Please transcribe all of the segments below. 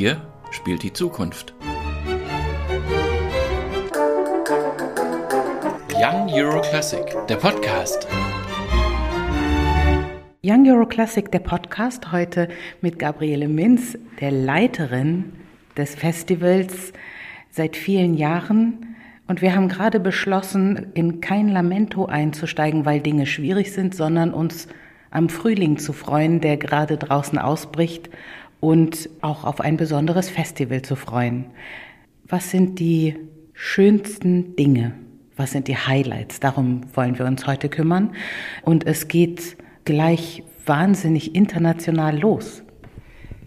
Hier spielt die Zukunft. Young Euro Classic, der Podcast. Young Euro Classic, der Podcast, heute mit Gabriele Minz, der Leiterin des Festivals seit vielen Jahren. Und wir haben gerade beschlossen, in kein Lamento einzusteigen, weil Dinge schwierig sind, sondern uns am Frühling zu freuen, der gerade draußen ausbricht und auch auf ein besonderes Festival zu freuen. Was sind die schönsten Dinge? Was sind die Highlights? Darum wollen wir uns heute kümmern. Und es geht gleich wahnsinnig international los.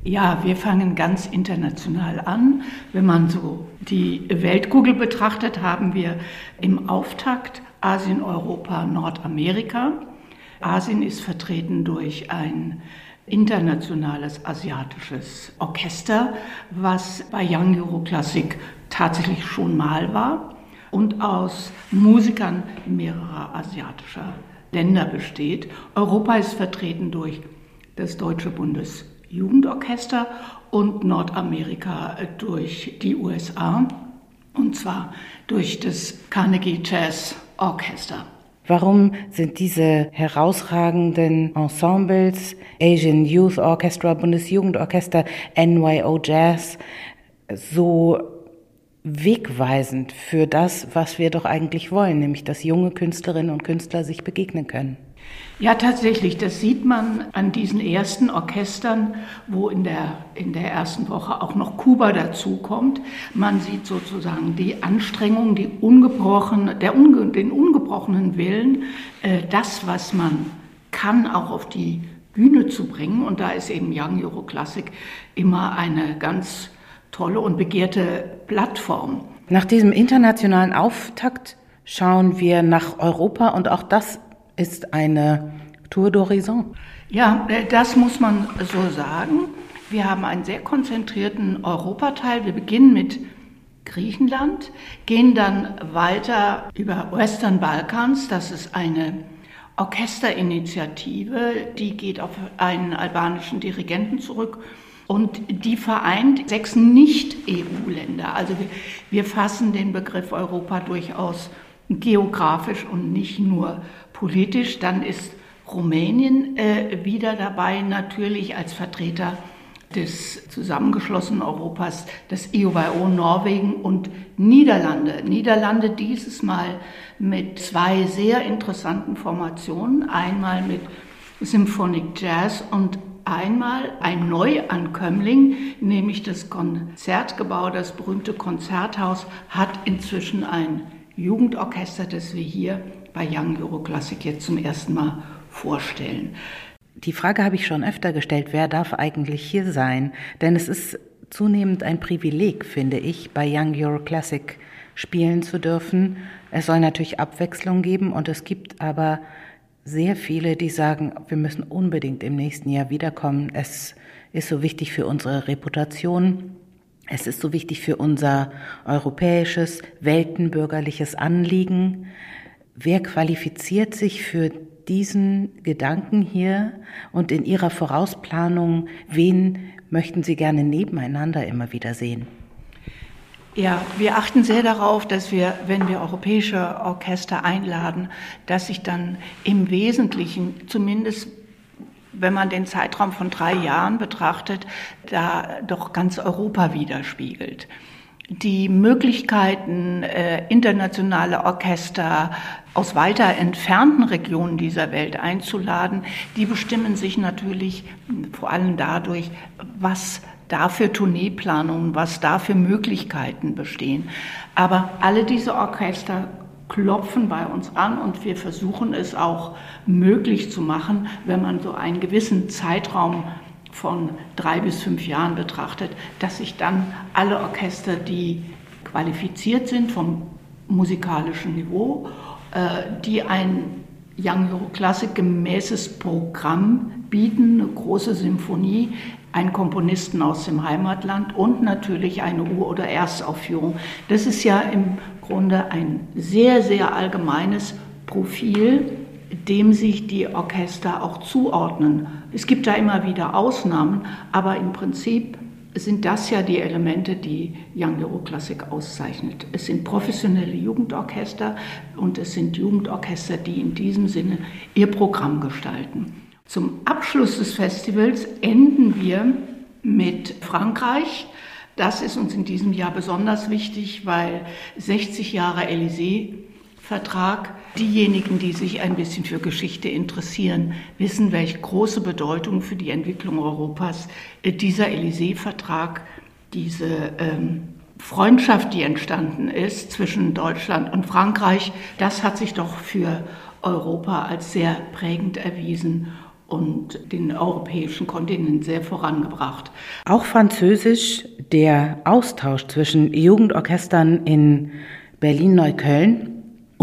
Ja, wir fangen ganz international an. Wenn man so die Weltkugel betrachtet, haben wir im Auftakt Asien, Europa, Nordamerika. Asien ist vertreten durch ein internationales asiatisches Orchester, was bei Young Euro Classic tatsächlich schon mal war und aus Musikern mehrerer asiatischer Länder besteht. Europa ist vertreten durch das Deutsche Bundesjugendorchester und Nordamerika durch die USA und zwar durch das Carnegie Jazz Orchester. Warum sind diese herausragenden Ensembles, Asian Youth Orchestra, Bundesjugendorchester, NYO Jazz, so wegweisend für das, was wir doch eigentlich wollen, nämlich dass junge Künstlerinnen und Künstler sich begegnen können? Ja, tatsächlich, das sieht man an diesen ersten Orchestern, wo in der, in der ersten Woche auch noch Kuba dazukommt. Man sieht sozusagen die Anstrengung, die ungebrochen, der den ungebrochenen Willen, äh, das, was man kann, auch auf die Bühne zu bringen. Und da ist eben Young Euro Classic immer eine ganz tolle und begehrte Plattform. Nach diesem internationalen Auftakt schauen wir nach Europa und auch das ist eine Tour d'Horizon. Ja, äh, das muss man so sagen. Wir haben einen sehr konzentrierten Europateil. Wir beginnen mit Griechenland, gehen dann weiter über Western Balkans. Das ist eine Orchesterinitiative, die geht auf einen albanischen Dirigenten zurück und die vereint sechs Nicht-EU-Länder. Also wir, wir fassen den Begriff Europa durchaus geografisch und nicht nur politisch. Dann ist Rumänien äh, wieder dabei, natürlich als Vertreter des zusammengeschlossenen Europas, das EUBO Norwegen und Niederlande. Niederlande dieses Mal mit zwei sehr interessanten Formationen. Einmal mit Symphonic Jazz und einmal ein Neuankömmling, nämlich das Konzertgebäude, das berühmte Konzerthaus, hat inzwischen ein Jugendorchester, das wir hier bei Young Euro Classic jetzt zum ersten Mal vorstellen. Die Frage habe ich schon öfter gestellt, wer darf eigentlich hier sein? Denn es ist zunehmend ein Privileg, finde ich, bei Young Euro Classic spielen zu dürfen. Es soll natürlich Abwechslung geben und es gibt aber sehr viele, die sagen, wir müssen unbedingt im nächsten Jahr wiederkommen. Es ist so wichtig für unsere Reputation. Es ist so wichtig für unser europäisches, weltenbürgerliches Anliegen. Wer qualifiziert sich für diesen Gedanken hier und in Ihrer Vorausplanung, wen möchten Sie gerne nebeneinander immer wieder sehen? Ja, wir achten sehr darauf, dass wir, wenn wir europäische Orchester einladen, dass sich dann im Wesentlichen, zumindest wenn man den Zeitraum von drei Jahren betrachtet, da doch ganz Europa widerspiegelt. Die Möglichkeiten, äh, internationale Orchester aus weiter entfernten Regionen dieser Welt einzuladen, die bestimmen sich natürlich vor allem dadurch, was da für Tourneeplanungen, was da für Möglichkeiten bestehen. Aber alle diese Orchester klopfen bei uns an und wir versuchen es auch möglich zu machen, wenn man so einen gewissen Zeitraum von drei bis fünf Jahren betrachtet, dass sich dann alle Orchester, die qualifiziert sind vom musikalischen Niveau, äh, die ein Young Euro Classic gemäßes Programm bieten, eine große Symphonie, einen Komponisten aus dem Heimatland und natürlich eine Ur- oder Erstaufführung. Das ist ja im Grunde ein sehr, sehr allgemeines Profil dem sich die Orchester auch zuordnen. Es gibt da immer wieder Ausnahmen, aber im Prinzip sind das ja die Elemente, die Young Euroklassik auszeichnet. Es sind professionelle Jugendorchester und es sind Jugendorchester, die in diesem Sinne ihr Programm gestalten. Zum Abschluss des Festivals enden wir mit Frankreich. Das ist uns in diesem Jahr besonders wichtig, weil 60 Jahre Élysée Vertrag. Diejenigen, die sich ein bisschen für Geschichte interessieren, wissen, welche große Bedeutung für die Entwicklung Europas dieser Élysée-Vertrag, diese ähm, Freundschaft, die entstanden ist zwischen Deutschland und Frankreich, das hat sich doch für Europa als sehr prägend erwiesen und den europäischen Kontinent sehr vorangebracht. Auch Französisch, der Austausch zwischen Jugendorchestern in Berlin-Neukölln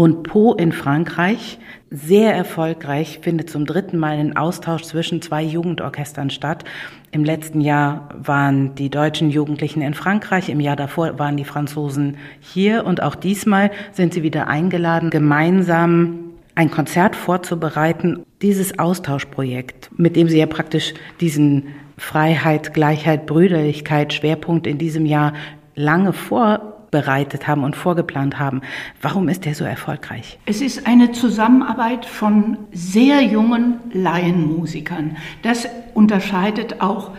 und Po in Frankreich, sehr erfolgreich, findet zum dritten Mal ein Austausch zwischen zwei Jugendorchestern statt. Im letzten Jahr waren die deutschen Jugendlichen in Frankreich, im Jahr davor waren die Franzosen hier und auch diesmal sind sie wieder eingeladen, gemeinsam ein Konzert vorzubereiten. Dieses Austauschprojekt, mit dem sie ja praktisch diesen Freiheit, Gleichheit, Brüderlichkeit Schwerpunkt in diesem Jahr lange vor bereitet haben und vorgeplant haben. Warum ist der so erfolgreich? Es ist eine Zusammenarbeit von sehr jungen Laienmusikern. Das unterscheidet auch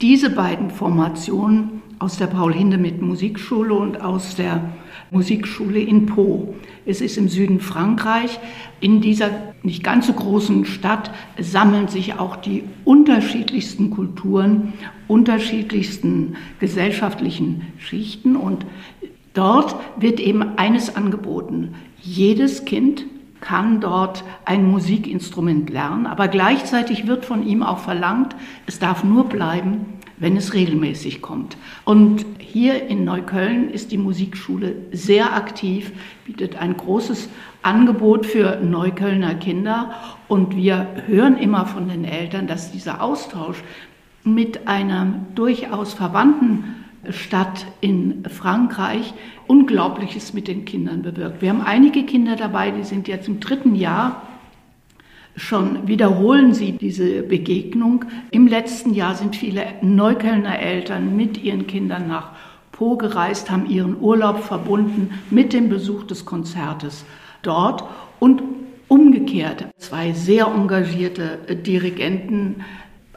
diese beiden Formationen aus der Paul Hindemith Musikschule und aus der Musikschule in Po. Es ist im Süden Frankreich. In dieser nicht ganz so großen Stadt sammeln sich auch die unterschiedlichsten Kulturen, unterschiedlichsten gesellschaftlichen Schichten und Dort wird eben eines angeboten. Jedes Kind kann dort ein Musikinstrument lernen, aber gleichzeitig wird von ihm auch verlangt, es darf nur bleiben, wenn es regelmäßig kommt. Und hier in Neukölln ist die Musikschule sehr aktiv, bietet ein großes Angebot für Neuköllner Kinder und wir hören immer von den Eltern, dass dieser Austausch mit einer durchaus verwandten Stadt in Frankreich Unglaubliches mit den Kindern bewirkt. Wir haben einige Kinder dabei, die sind jetzt im dritten Jahr. Schon wiederholen sie diese Begegnung. Im letzten Jahr sind viele Neuköllner Eltern mit ihren Kindern nach Po gereist, haben ihren Urlaub verbunden mit dem Besuch des Konzertes dort und umgekehrt. Zwei sehr engagierte Dirigenten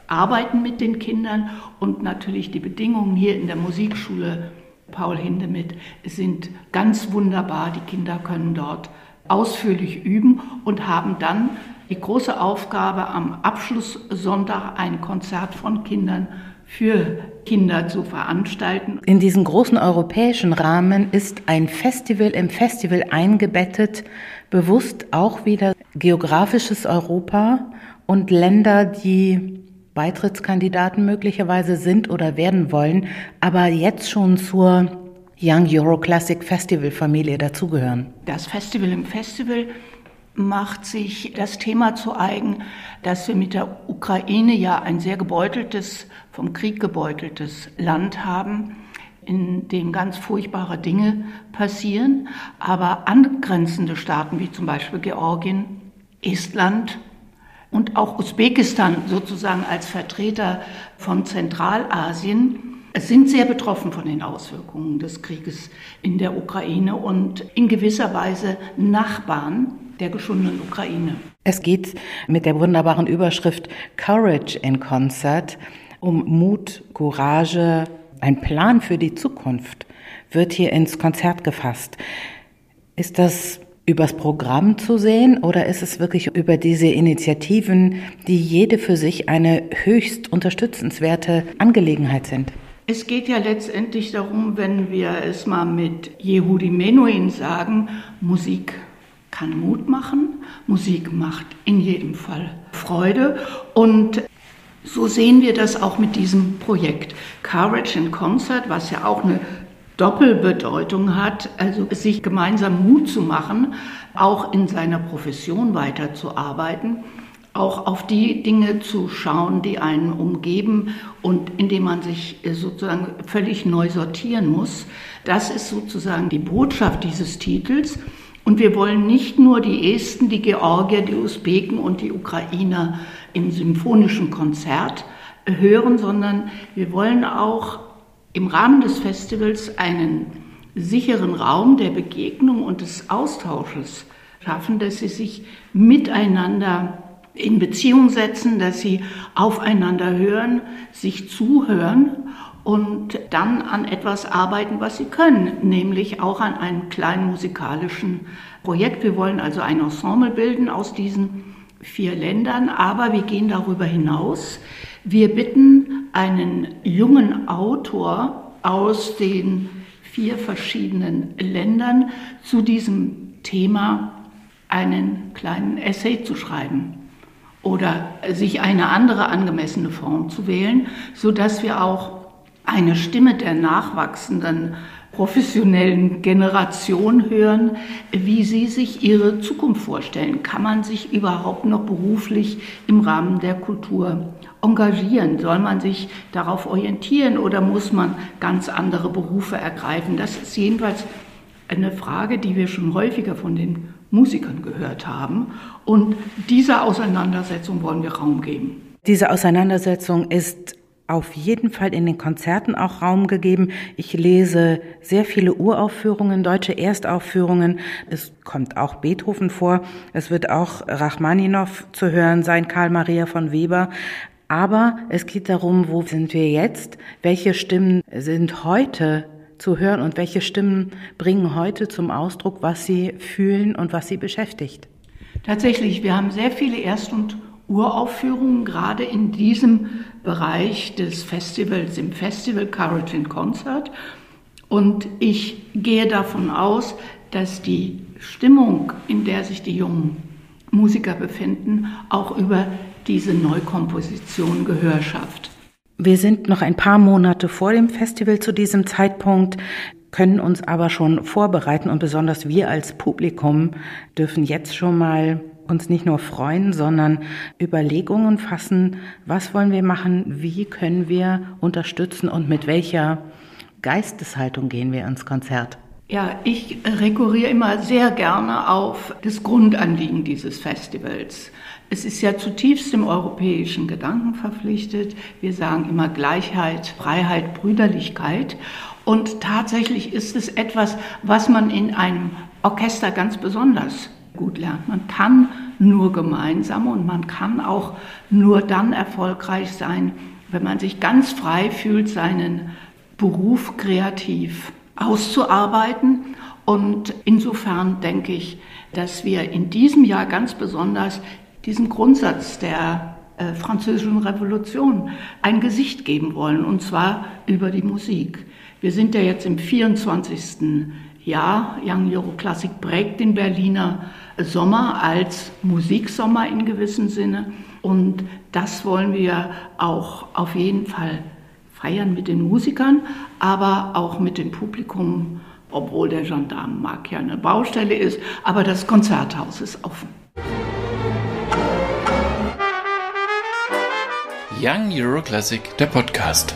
arbeiten mit den Kindern und natürlich die Bedingungen hier in der Musikschule Paul Hindemith sind ganz wunderbar. Die Kinder können dort ausführlich üben und haben dann die große Aufgabe, am Abschlusssonntag ein Konzert von Kindern für Kinder zu veranstalten. In diesen großen europäischen Rahmen ist ein Festival im Festival eingebettet, bewusst auch wieder geografisches Europa und Länder, die Beitrittskandidaten möglicherweise sind oder werden wollen, aber jetzt schon zur Young Euro Classic Festival Familie dazugehören. Das Festival im Festival macht sich das Thema zu eigen, dass wir mit der Ukraine ja ein sehr gebeuteltes, vom Krieg gebeuteltes Land haben, in dem ganz furchtbare Dinge passieren, aber angrenzende Staaten wie zum Beispiel Georgien, Estland, und auch Usbekistan sozusagen als Vertreter von Zentralasien sind sehr betroffen von den Auswirkungen des Krieges in der Ukraine und in gewisser Weise Nachbarn der geschundenen Ukraine. Es geht mit der wunderbaren Überschrift Courage in Concert um Mut, Courage, ein Plan für die Zukunft wird hier ins Konzert gefasst. Ist das übers Programm zu sehen oder ist es wirklich über diese Initiativen, die jede für sich eine höchst unterstützenswerte Angelegenheit sind? Es geht ja letztendlich darum, wenn wir es mal mit Yehudi Menuhin sagen, Musik kann Mut machen, Musik macht in jedem Fall Freude und so sehen wir das auch mit diesem Projekt Courage in Concert, was ja auch eine Doppelbedeutung hat, also sich gemeinsam Mut zu machen, auch in seiner Profession weiterzuarbeiten, auch auf die Dinge zu schauen, die einen umgeben und indem man sich sozusagen völlig neu sortieren muss. Das ist sozusagen die Botschaft dieses Titels. Und wir wollen nicht nur die Esten, die Georgier, die Usbeken und die Ukrainer im symphonischen Konzert hören, sondern wir wollen auch im Rahmen des Festivals einen sicheren Raum der Begegnung und des Austausches schaffen, dass sie sich miteinander in Beziehung setzen, dass sie aufeinander hören, sich zuhören und dann an etwas arbeiten, was sie können, nämlich auch an einem kleinen musikalischen Projekt. Wir wollen also ein Ensemble bilden aus diesen vier Ländern, aber wir gehen darüber hinaus. Wir bitten einen jungen Autor aus den vier verschiedenen Ländern zu diesem Thema einen kleinen Essay zu schreiben oder sich eine andere angemessene Form zu wählen, so dass wir auch eine Stimme der nachwachsenden professionellen Generation hören, wie sie sich ihre Zukunft vorstellen. Kann man sich überhaupt noch beruflich im Rahmen der Kultur engagieren? Soll man sich darauf orientieren oder muss man ganz andere Berufe ergreifen? Das ist jedenfalls eine Frage, die wir schon häufiger von den Musikern gehört haben. Und dieser Auseinandersetzung wollen wir Raum geben. Diese Auseinandersetzung ist auf jeden Fall in den Konzerten auch Raum gegeben. Ich lese sehr viele Uraufführungen, deutsche Erstaufführungen. Es kommt auch Beethoven vor. Es wird auch Rachmaninow zu hören sein, Karl Maria von Weber. Aber es geht darum, wo sind wir jetzt? Welche Stimmen sind heute zu hören und welche Stimmen bringen heute zum Ausdruck, was sie fühlen und was sie beschäftigt? Tatsächlich, wir haben sehr viele Erst- und Uraufführungen, gerade in diesem Bereich des Festivals, im Festival Carrollton Concert. Und ich gehe davon aus, dass die Stimmung, in der sich die jungen Musiker befinden, auch über diese Neukomposition Gehör schafft. Wir sind noch ein paar Monate vor dem Festival zu diesem Zeitpunkt können uns aber schon vorbereiten und besonders wir als Publikum dürfen jetzt schon mal uns nicht nur freuen, sondern Überlegungen fassen, was wollen wir machen, wie können wir unterstützen und mit welcher Geisteshaltung gehen wir ins Konzert. Ja, ich rekurriere immer sehr gerne auf das Grundanliegen dieses Festivals. Es ist ja zutiefst dem europäischen Gedanken verpflichtet. Wir sagen immer Gleichheit, Freiheit, Brüderlichkeit. Und tatsächlich ist es etwas, was man in einem Orchester ganz besonders gut lernt. Man kann nur gemeinsam und man kann auch nur dann erfolgreich sein, wenn man sich ganz frei fühlt, seinen Beruf kreativ auszuarbeiten. Und insofern denke ich, dass wir in diesem Jahr ganz besonders diesem Grundsatz der äh, französischen Revolution ein Gesicht geben wollen, und zwar über die Musik. Wir sind ja jetzt im 24. Jahr. Young Euro Classic prägt den Berliner Sommer als Musiksommer in gewissem Sinne. Und das wollen wir auch auf jeden Fall feiern mit den Musikern, aber auch mit dem Publikum, obwohl der Gendarmenmarkt ja eine Baustelle ist. Aber das Konzerthaus ist offen. Young Euro Classic, der Podcast.